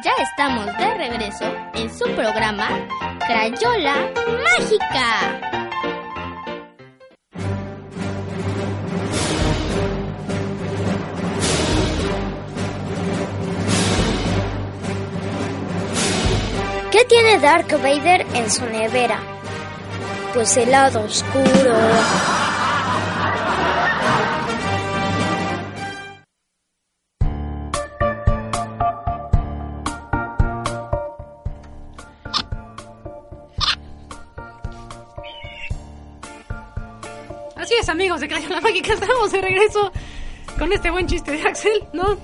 Ya estamos de regreso en su programa Crayola Mágica. ¿Qué tiene Dark Vader en su nevera? Pues el lado oscuro. Amigos de Crayola Mágica, estamos de regreso con este buen chiste de Axel, ¿no?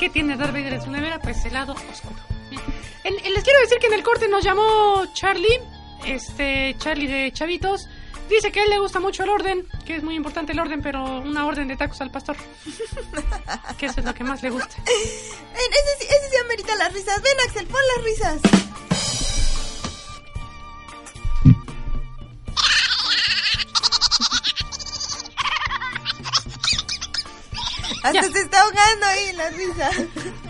¿Qué tiene Darth Vader en su nevera? Pues el lado oscuro. Les quiero decir que en el corte nos llamó Charlie, este Charlie de Chavitos. Dice que a él le gusta mucho el orden, que es muy importante el orden, pero una orden de tacos al pastor. que eso es lo que más le gusta. Ese, ese sí amerita las risas. Ven, Axel, pon las risas. Hasta Ya. se está ahogando ahí la risa.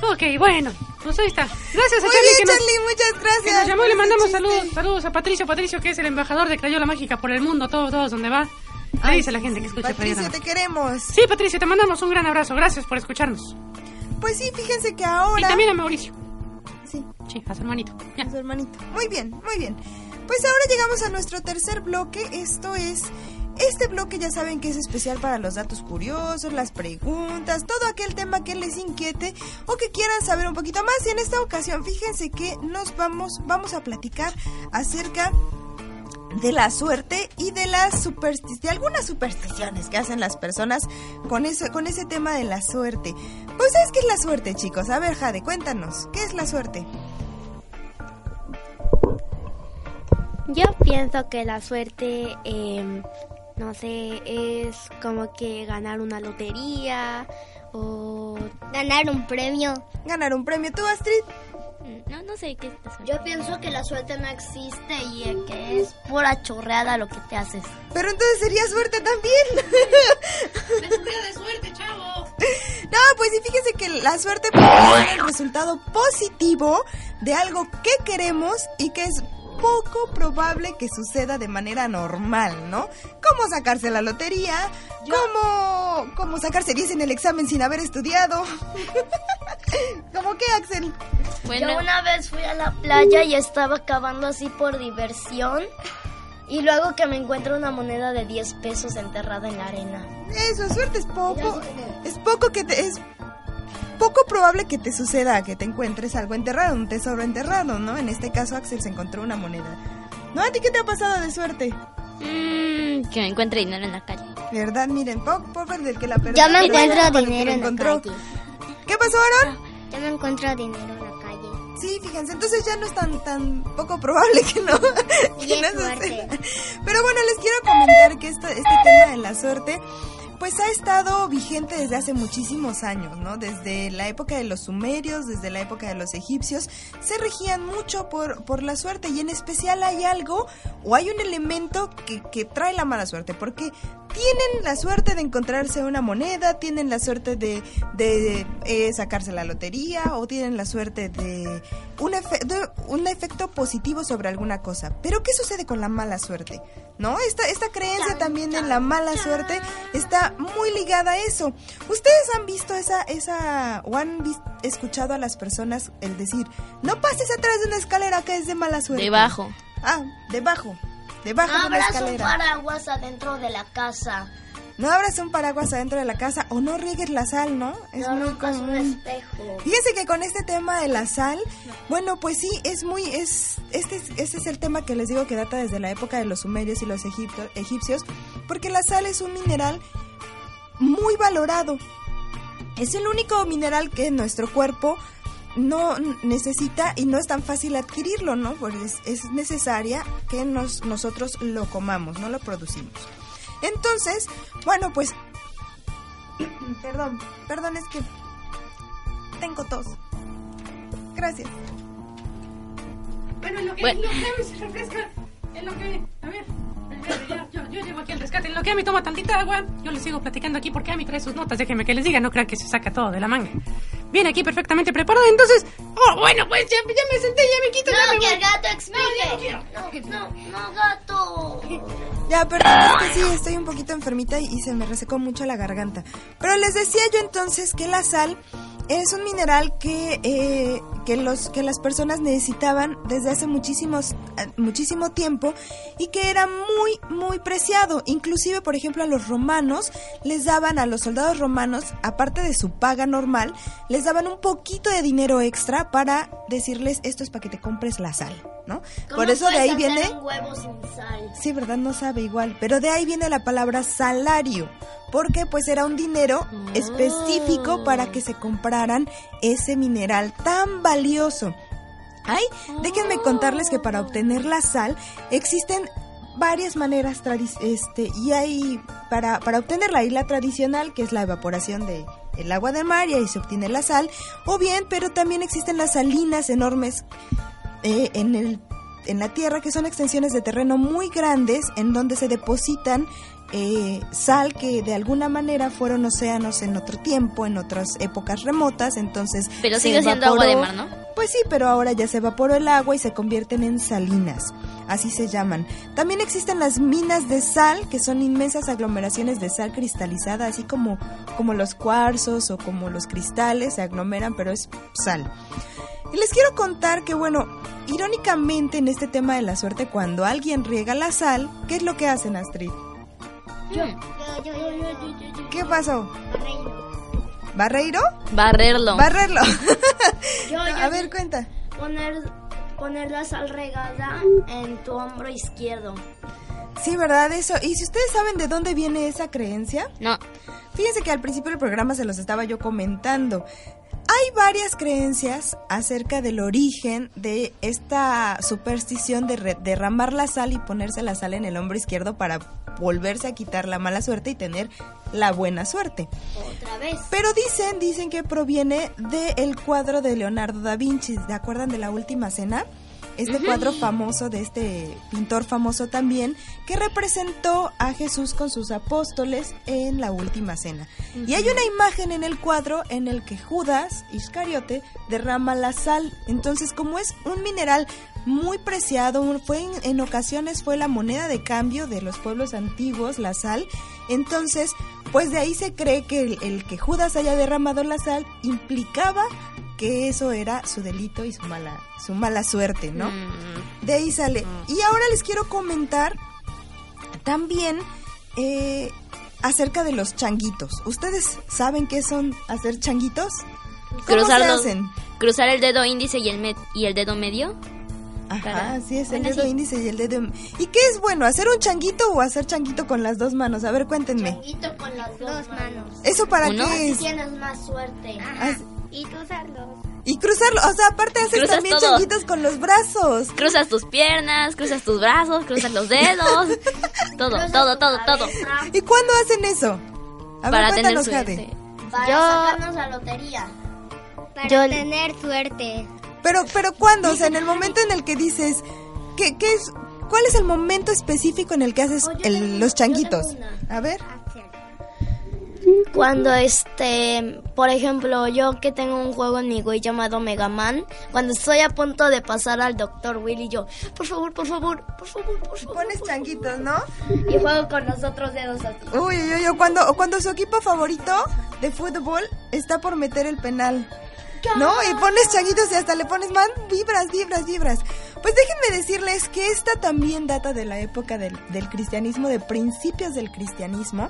Ok, bueno, pues ahí está. Gracias a Muy Charlie bien, que nos, Charlie, muchas que gracias. nos llamó y le mandamos saludos, saludos a Patricio, Patricio que es el embajador de Crayola Mágica por el mundo, todos, todos donde va. Ay, dice la gente que escucha Crayola Patricio, te queremos. Sí, Patricio, te mandamos un gran abrazo. Gracias por escucharnos. Pues sí, fíjense que Y ahora... también a Mauricio. Sí, Sí, a su hermanito. Ya. a su hermanito. Muy bien, muy bien. Pues ahora llegamos a nuestro tercer bloque. Esto es. Este bloque ya saben que es especial para los datos curiosos, las preguntas, todo aquel tema que les inquiete o que quieran saber un poquito más. Y en esta ocasión, fíjense que nos vamos, vamos a platicar acerca de la suerte y de las supersticiones, de algunas supersticiones que hacen las personas con eso, con ese tema de la suerte. Pues ¿sabes qué es la suerte, chicos? A ver, Jade, cuéntanos, ¿qué es la suerte? Yo pienso que la suerte, em, no sé, es como que ganar una lotería o ganar un premio. Ganar un premio, ¿tú, Astrid? No, no sé qué es la. Yo pienso que la suerte no existe y que es pura chorreada lo que te haces. Pero entonces sería suerte también. de suerte, chavo! No, pues sí, fíjese que la suerte proporciona el resultado positivo de algo que queremos y que es poco probable que suceda de manera normal, ¿no? Como sacarse la lotería, como, como sacarse 10 en el examen sin haber estudiado. ¿Cómo qué, Axel? Bueno, Yo una vez fui a la playa y estaba cavando así por diversión y luego que me encuentro una moneda de 10 pesos enterrada en la arena. Eso, suerte es poco. Es poco que te... Es poco probable que te suceda que te encuentres algo enterrado, un tesoro enterrado, ¿no? En este caso, Axel se encontró una moneda. ¿No? ¿A ti qué te ha pasado de suerte? Mm, que me encuentre dinero en la calle. ¿Verdad? Miren, po- pobre del que la perdió. Yo me encuentro dinero en la calle. ¿Qué pasó, Aaron? Yo me encuentro dinero en la calle. Sí, fíjense, entonces ya no es tan, tan poco probable que no. que no. Pero bueno, les quiero comentar que esto, este tema de la suerte pues ha estado vigente desde hace muchísimos años, ¿no? Desde la época de los sumerios, desde la época de los egipcios, se regían mucho por, por la suerte y en especial hay algo o hay un elemento que, que trae la mala suerte, porque tienen la suerte de encontrarse una moneda, tienen la suerte de, de, eh, sacarse la lotería o tienen la suerte de un, efe- de un efecto positivo sobre alguna cosa. Pero ¿qué sucede con la mala suerte? ¿No? Esta, esta creencia también en la mala suerte está muy ligada a eso. ¿Ustedes han visto esa, esa o han vis- escuchado a las personas el decir, no pases atrás de una escalera que es de mala suerte? Debajo. Ah, debajo. Debajo No de abras un paraguas adentro de la casa. No abras un paraguas adentro de la casa o no riegues la sal, ¿no? Es no muy rompas un común. espejo. Fíjense que con este tema de la sal, bueno, pues sí, es muy, es, este, es- este es el tema que les digo que data desde la época de los sumerios y los egipto- egipcios, porque la sal es un mineral muy valorado. Es el único mineral que nuestro cuerpo no necesita y no es tan fácil adquirirlo, ¿no? Porque es, es necesaria que nos, nosotros lo comamos, no lo producimos. Entonces, bueno, pues... perdón, perdón, es que tengo tos. Gracias. Bueno, en lo que, Bueno. en lo que refresca, en lo que... A ver, ya, yo, yo llevo aquí el rescate. En lo que Ami toma tantita agua, yo les sigo platicando aquí porque Ami trae sus notas. Déjenme que les diga, no crean que se saca todo de la manga. Viene aquí perfectamente preparada, entonces... Oh, bueno, pues ya, ya me senté, ya me quito, No, me que el gato ya no explique. No, no, no, gato. Ya, perdón, es que sí, estoy un poquito enfermita y, y se me resecó mucho la garganta. Pero les decía yo entonces que la sal es un mineral que, eh, que, los, que las personas necesitaban desde hace muchísimos, eh, muchísimo tiempo y que era muy, muy preciado. Inclusive, por ejemplo, a los romanos les daban, a los soldados romanos, aparte de su paga normal, les daban un poquito de dinero extra para decirles esto es para que te compres la sal, ¿no? ¿Cómo Por eso de ahí viene... un huevo sin sal? Sí, ¿verdad? No sabe igual. Pero de ahí viene la palabra salario. Porque pues era un dinero específico para que se compraran ese mineral tan valioso. Ay, déjenme contarles que para obtener la sal existen varias maneras este y hay para, para obtenerla hay la tradicional que es la evaporación de el agua del mar y ahí se obtiene la sal o bien pero también existen las salinas enormes eh, en el en la tierra que son extensiones de terreno muy grandes en donde se depositan eh, sal que de alguna manera fueron océanos en otro tiempo, en otras épocas remotas, entonces Pero sigue siendo agua de evaporó- mar, ¿no? Pues sí, pero ahora ya se evaporó el agua y se convierten en salinas, así se llaman. También existen las minas de sal, que son inmensas aglomeraciones de sal cristalizada, así como, como los cuarzos o como los cristales se aglomeran, pero es sal. Y les quiero contar que, bueno, irónicamente en este tema de la suerte, cuando alguien riega la sal, ¿qué es lo que hacen, Astrid? ¿Qué pasó? ¿Barreiro? Barrerlo. Barrerlo. Yo, A yo, ver, cuenta. poner, poner la sal regada en tu hombro izquierdo. Sí, ¿verdad? Eso. ¿Y si ustedes saben de dónde viene esa creencia? No. Fíjense que al principio del programa se los estaba yo comentando. Hay varias creencias acerca del origen de esta superstición de derramar la sal y ponerse la sal en el hombro izquierdo para volverse a quitar la mala suerte y tener la buena suerte. Otra vez. Pero dicen, dicen que proviene del cuadro de Leonardo da Vinci. ¿Se acuerdan de la última cena? Este cuadro famoso de este pintor famoso también, que representó a Jesús con sus apóstoles en la última cena. Y hay una imagen en el cuadro en el que Judas Iscariote derrama la sal. Entonces, como es un mineral muy preciado, fue en, en ocasiones fue la moneda de cambio de los pueblos antiguos, la sal. Entonces, pues de ahí se cree que el, el que Judas haya derramado la sal implicaba que eso era su delito y su mala, su mala suerte, ¿no? Mm, De ahí sale. Y ahora les quiero comentar también eh, acerca de los changuitos. ¿Ustedes saben qué son hacer changuitos? ¿Cómo Cruzar se los- hacen? Cruzar el dedo índice y el, me- y el dedo medio. Ajá, Para- así es, el bueno, dedo sí. índice y el dedo... ¿Y qué es bueno, hacer un changuito o hacer changuito con las dos manos? A ver, cuéntenme. Changuito con las dos manos. ¿Eso para ¿Uno? qué Así es? tienes más suerte. Haz- Y cruzarlos. Y cruzarlo, o sea, aparte haces Cruzas también todo. changuitos con los brazos. Cruzas tus piernas, cruzas tus brazos, cruzas los dedos. todo, Cruzas todo, todo, todo. ¿Y cuándo hacen eso? A Para ver, tener suerte. Jade. Para Yo- sacarnos la lotería. Para Yo- tener suerte. Pero, pero ¿cuándo? O sea, en el momento en el que dices, ¿qué, qué es, ¿cuál es el momento específico en el que haces Oh, yo el- tengo- los changuitos? A ver. Cuando este, por ejemplo, yo que tengo un juego en mi Wii llamado Mega Man, cuando estoy a punto de pasar al Dr. Willy, yo, por favor, por favor, por favor, por favor. Pones changuitos, ¿no? Y juego con los otros dedos así. Uy, uy, uy, cuando, cuando su equipo favorito de fútbol está por meter el penal. ¿No? Y pones changuitos y hasta le pones más vibras, vibras, vibras. Pues déjenme decirles que esta también data de la época del, del cristianismo, de principios del cristianismo,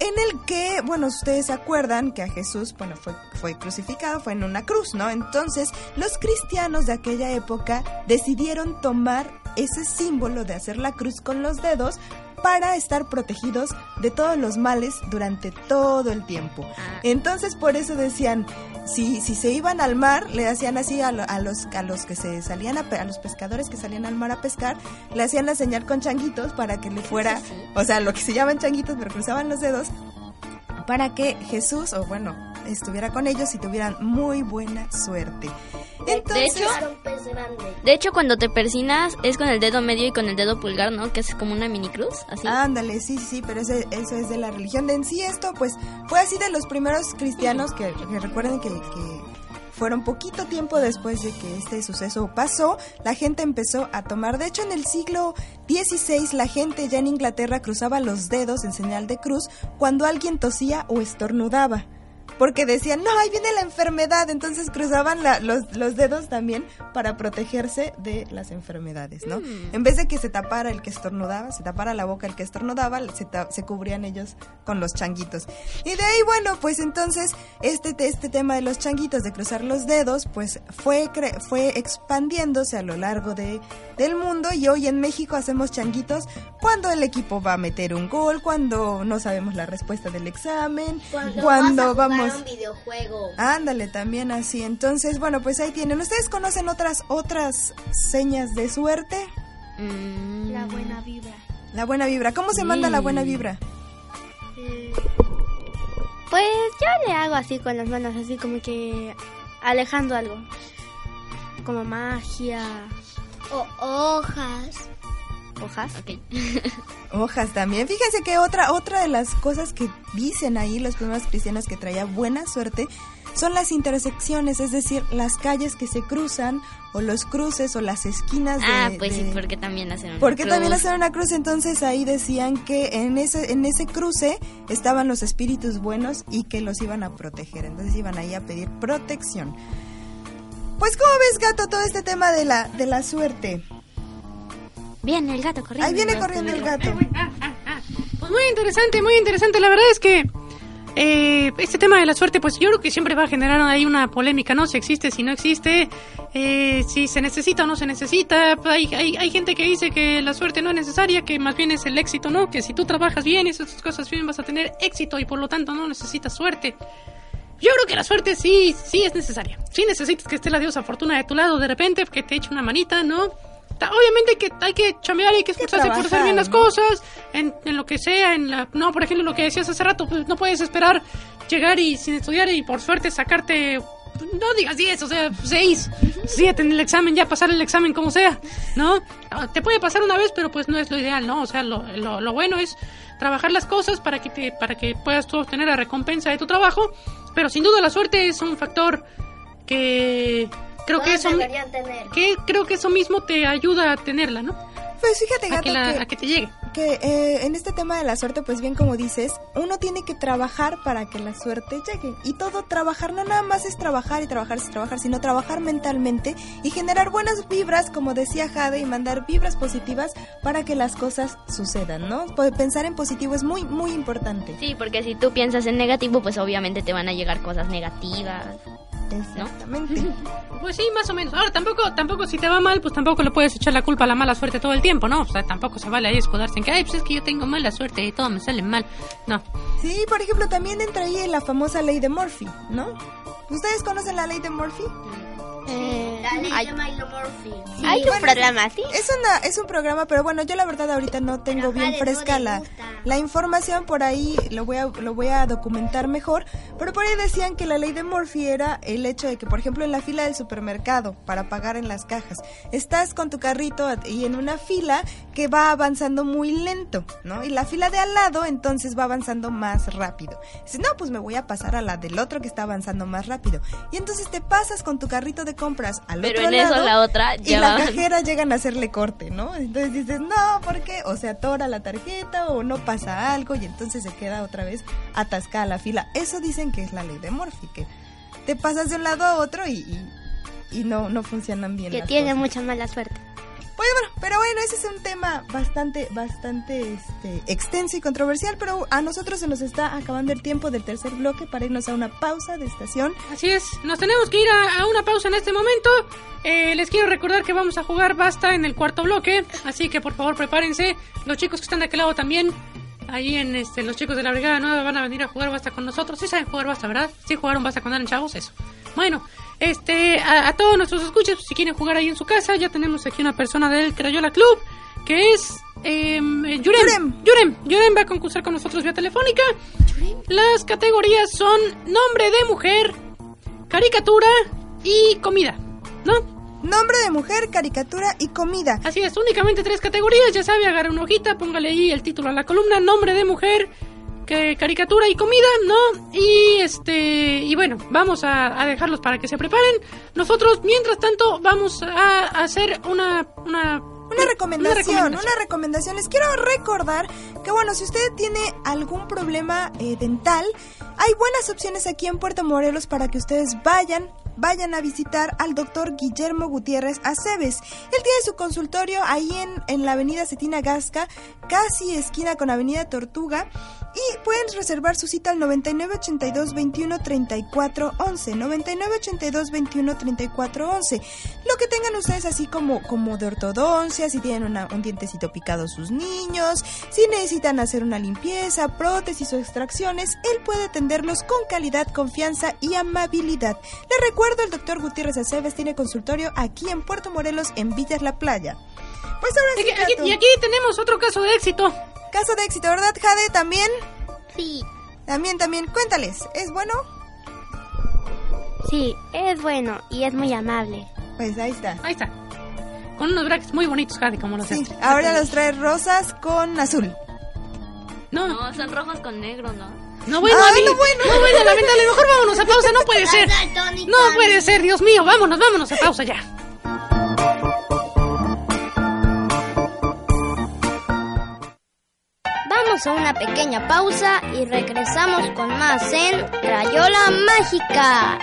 en el que, bueno, ustedes acuerdan que a Jesús, bueno, fue, fue crucificado, fue en una cruz, ¿no? Entonces, los cristianos de aquella época decidieron tomar ese símbolo de hacer la cruz con los dedos para estar protegidos de todos los males durante todo el tiempo. Entonces por eso decían, si, si se iban al mar, le hacían así a, lo- a los, a los que se salían, a, a los pescadores que salían al mar a pescar, le hacían la señal con changuitos para que le fuera, o sea, lo que se llaman changuitos, pero cruzaban los dedos, para que Jesús, o bueno, estuviera con ellos y tuvieran muy buena suerte. Entonces, hecho, De hecho, cuando te persinas es con el dedo medio y con el dedo pulgar, ¿no? Que es como una mini cruz, así. Ándale, sí, sí, sí, pero ese- eso es de la religión. De en sí esto, pues, fue así de los primeros cristianos que, que recuerden que, que fueron poquito tiempo después de que este suceso pasó, la gente empezó a tomar. De hecho, en el siglo XVI, la gente ya en Inglaterra cruzaba los dedos en señal de cruz cuando alguien tosía o estornudaba. Porque decían, no, ahí viene la enfermedad. Entonces cruzaban la- los, los dedos también para protegerse de las enfermedades, ¿no? En vez de que se tapara el que estornudaba, se tapara la boca el que estornudaba, se, ta- se cubrían ellos con los changuitos. Y de ahí, bueno, pues entonces este, este tema de los changuitos, de cruzar los dedos, pues fue, cre- fue expandiéndose a lo largo de, del mundo y hoy en México hacemos changuitos cuando el equipo va a meter un gol, cuando no sabemos la respuesta del examen, cuando, vamos... un videojuego. Ándale, también así. Entonces, bueno, pues ahí tienen. ¿Ustedes conocen otras otras señas de suerte? Mm, La buena vibra. La buena vibra. ¿Cómo se manda la buena vibra? Pues yo le hago así con las manos, así como que alejando algo. Como magia. O hojas. Hojas. ok. Hojas también. Fíjense que otra otra de las cosas que dicen ahí los primeros cristianos que traía buena suerte son las intersecciones, es decir, las calles que se cruzan o los cruces o las esquinas de Ah, pues sí, porque también hacen una Porque también cruz. hacen una cruz, entonces ahí decían que en ese, en ese cruce estaban los espíritus buenos y que los iban a proteger. Entonces iban ahí a pedir protección. Pues ¿cómo ves, gato, todo este tema de la, de la suerte? Viene el gato corriendo. Ahí viene corriendo el gato. Pues muy interesante, muy interesante. La verdad es que eh, este tema de la suerte, pues yo creo que siempre va a generar ahí una polémica, ¿no? Si existe, si no existe, eh, si se necesita o no se necesita. Hay, hay, hay gente que dice que la suerte no es necesaria, que más bien es el éxito, ¿no? Que si tú trabajas bien y haces tus cosas bien vas a tener éxito y por lo tanto no necesitas suerte. Yo creo que la suerte sí, sí es necesaria. Sí necesitas que esté la diosa fortuna de tu lado de repente, que te eche una manita, ¿no? Obviamente hay que, hay que chamear, hay que esforzarse por hacer bien las cosas, en, en lo que sea, en la... No, por ejemplo, lo que decías hace rato, pues no puedes esperar llegar y sin estudiar y por suerte sacarte... No digas 10, o sea, 6, 7 en el examen, ya pasar el examen como sea, ¿no? Ah, Te puede pasar una vez, pero pues no es lo ideal, ¿no? O sea, lo, lo, lo bueno es trabajar las cosas para que, te, para que puedas tú obtener la recompensa de tu trabajo, pero sin duda la suerte es un factor que creo que eso tener. que creo que eso mismo te ayuda a tenerla, ¿no? Pues fíjate, A gato, que, la- que, a que te llegue. que, eh, en este tema de la suerte, pues bien como dices, uno tiene que trabajar para que la suerte llegue. Y todo trabajar, no nada más es trabajar y trabajar y trabajar, sino trabajar mentalmente y generar buenas vibras, como decía Jade, y mandar vibras positivas para que las cosas sucedan, ¿no? Pues Pensar en positivo es muy, muy importante. Sí, porque si tú piensas en negativo, pues obviamente te van a llegar cosas negativas. Exactamente. Pues sí, más o menos. Ahora, tampoco, tampoco si te va mal, pues tampoco le puedes echar la culpa a la mala suerte todo el tiempo, ¿no? O sea, tampoco se vale ahí escudarse en que, ay, pues es que yo tengo mala suerte y todo me sale mal. No. Sí, por ejemplo, también entra ahí la famosa ley de Murphy, ¿no? ¿Ustedes conocen la ley de Murphy? Eh, La ley hay, de Milo Murphy. hay un bueno, programa así. Es una es un programa, pero bueno, yo la verdad ahorita no tengo Pero bien no fresca la, la información por ahí lo voy a lo voy a documentar mejor, pero por ahí decían que la ley de Murphy era el hecho de que por ejemplo en la fila del supermercado para pagar en las cajas, estás con tu carrito y en una fila que va avanzando muy lento, ¿no? Y la fila de al lado entonces va avanzando más rápido. Dices, "No, pues me voy a pasar a la del otro que está avanzando más rápido." Y entonces te pasas con tu carrito de compras al Pero otro en eso la otra y ya la va- cajera llegan a hacerle corte, ¿no? Entonces dices, no, ¿por qué? O se atora la tarjeta o no pasa algo y entonces se queda otra vez atascada la fila. Eso dicen que es la ley de Murphy, que te pasas de un lado a otro y, y, y no, no funcionan bien Que las tiene cosas. mucha mala suerte. Bueno, pero bueno, ese es un tema bastante, bastante este, extenso y controversial, pero a nosotros se nos está acabando el tiempo del tercer bloque para irnos a una pausa de estación. Así es, nos tenemos que ir a, a una pausa en este momento. Eh, les quiero recordar que vamos a jugar Basta en el cuarto bloque, así que por favor prepárense. Los chicos que están de aquel lado también, ahí en este, los chicos de la Brigada Nueva van a venir a jugar Basta con nosotros. Sí saben jugar Basta, ¿verdad? Sí jugaron Basta cuando eran chavos, eso. Bueno, este, a, a todos nuestros escuchas, si quieren jugar ahí en su casa, ya tenemos aquí una persona del Crayola Club, que es eh, Yurem. Yurem. Yurem. Yurem va a concursar con nosotros vía telefónica. Las categorías son nombre de mujer, caricatura y comida, ¿no? Nombre de mujer, caricatura y comida. Así es, únicamente tres categorías, ya sabe, agarre una hojita, póngale ahí el título a la columna, nombre de mujer, que caricatura y comida, ¿no? Y este, y bueno, vamos a, a dejarlos para que se preparen. Nosotros, mientras tanto, vamos a hacer una, una Una recomendación, recomendación. una recomendación. Les quiero recordar que, bueno, si usted tiene algún problema eh, dental, hay buenas opciones aquí en Puerto Morelos para que ustedes vayan, vayan a visitar al doctor Guillermo Gutiérrez Aceves. Él tiene su consultorio ahí en, en la avenida Cetina Gasca, casi esquina con avenida Tortuga. Y pueden reservar su cita al 9982 21 34 11. 9982 21 34 11. Lo que tengan ustedes así como, como de ortodoncia, si tienen una- un dientecito picado sus niños, si necesitan hacer una limpieza, prótesis o extracciones, él puede atenderlos con calidad, confianza y amabilidad. Les recuerdo, el doctor Gutiérrez Aceves tiene consultorio aquí en Puerto Morelos, en Villas La Playa. Pues ahora sí, aquí, y aquí tenemos otro caso de éxito. Caso de éxito, ¿verdad, Jade? También, Sí, también, también. Cuéntales, ¿es bueno? sí, es bueno y es muy amable. Pues ahí está. Ahí está. Con unos brackets muy bonitos, Jade, como los Sí, ahora los trae rosas con azul. No, no, No, son rojos con negro, ¿no? bueno, Ah, Ani. no, bueno. No, bueno, lamentable. Mejor vámonos a pausa, no puede ser. No puede ser, Dios mío. Vámonos, vámonos a pausa ya. Vamos a una pequeña pausa y regresamos con más en Crayola Mágica.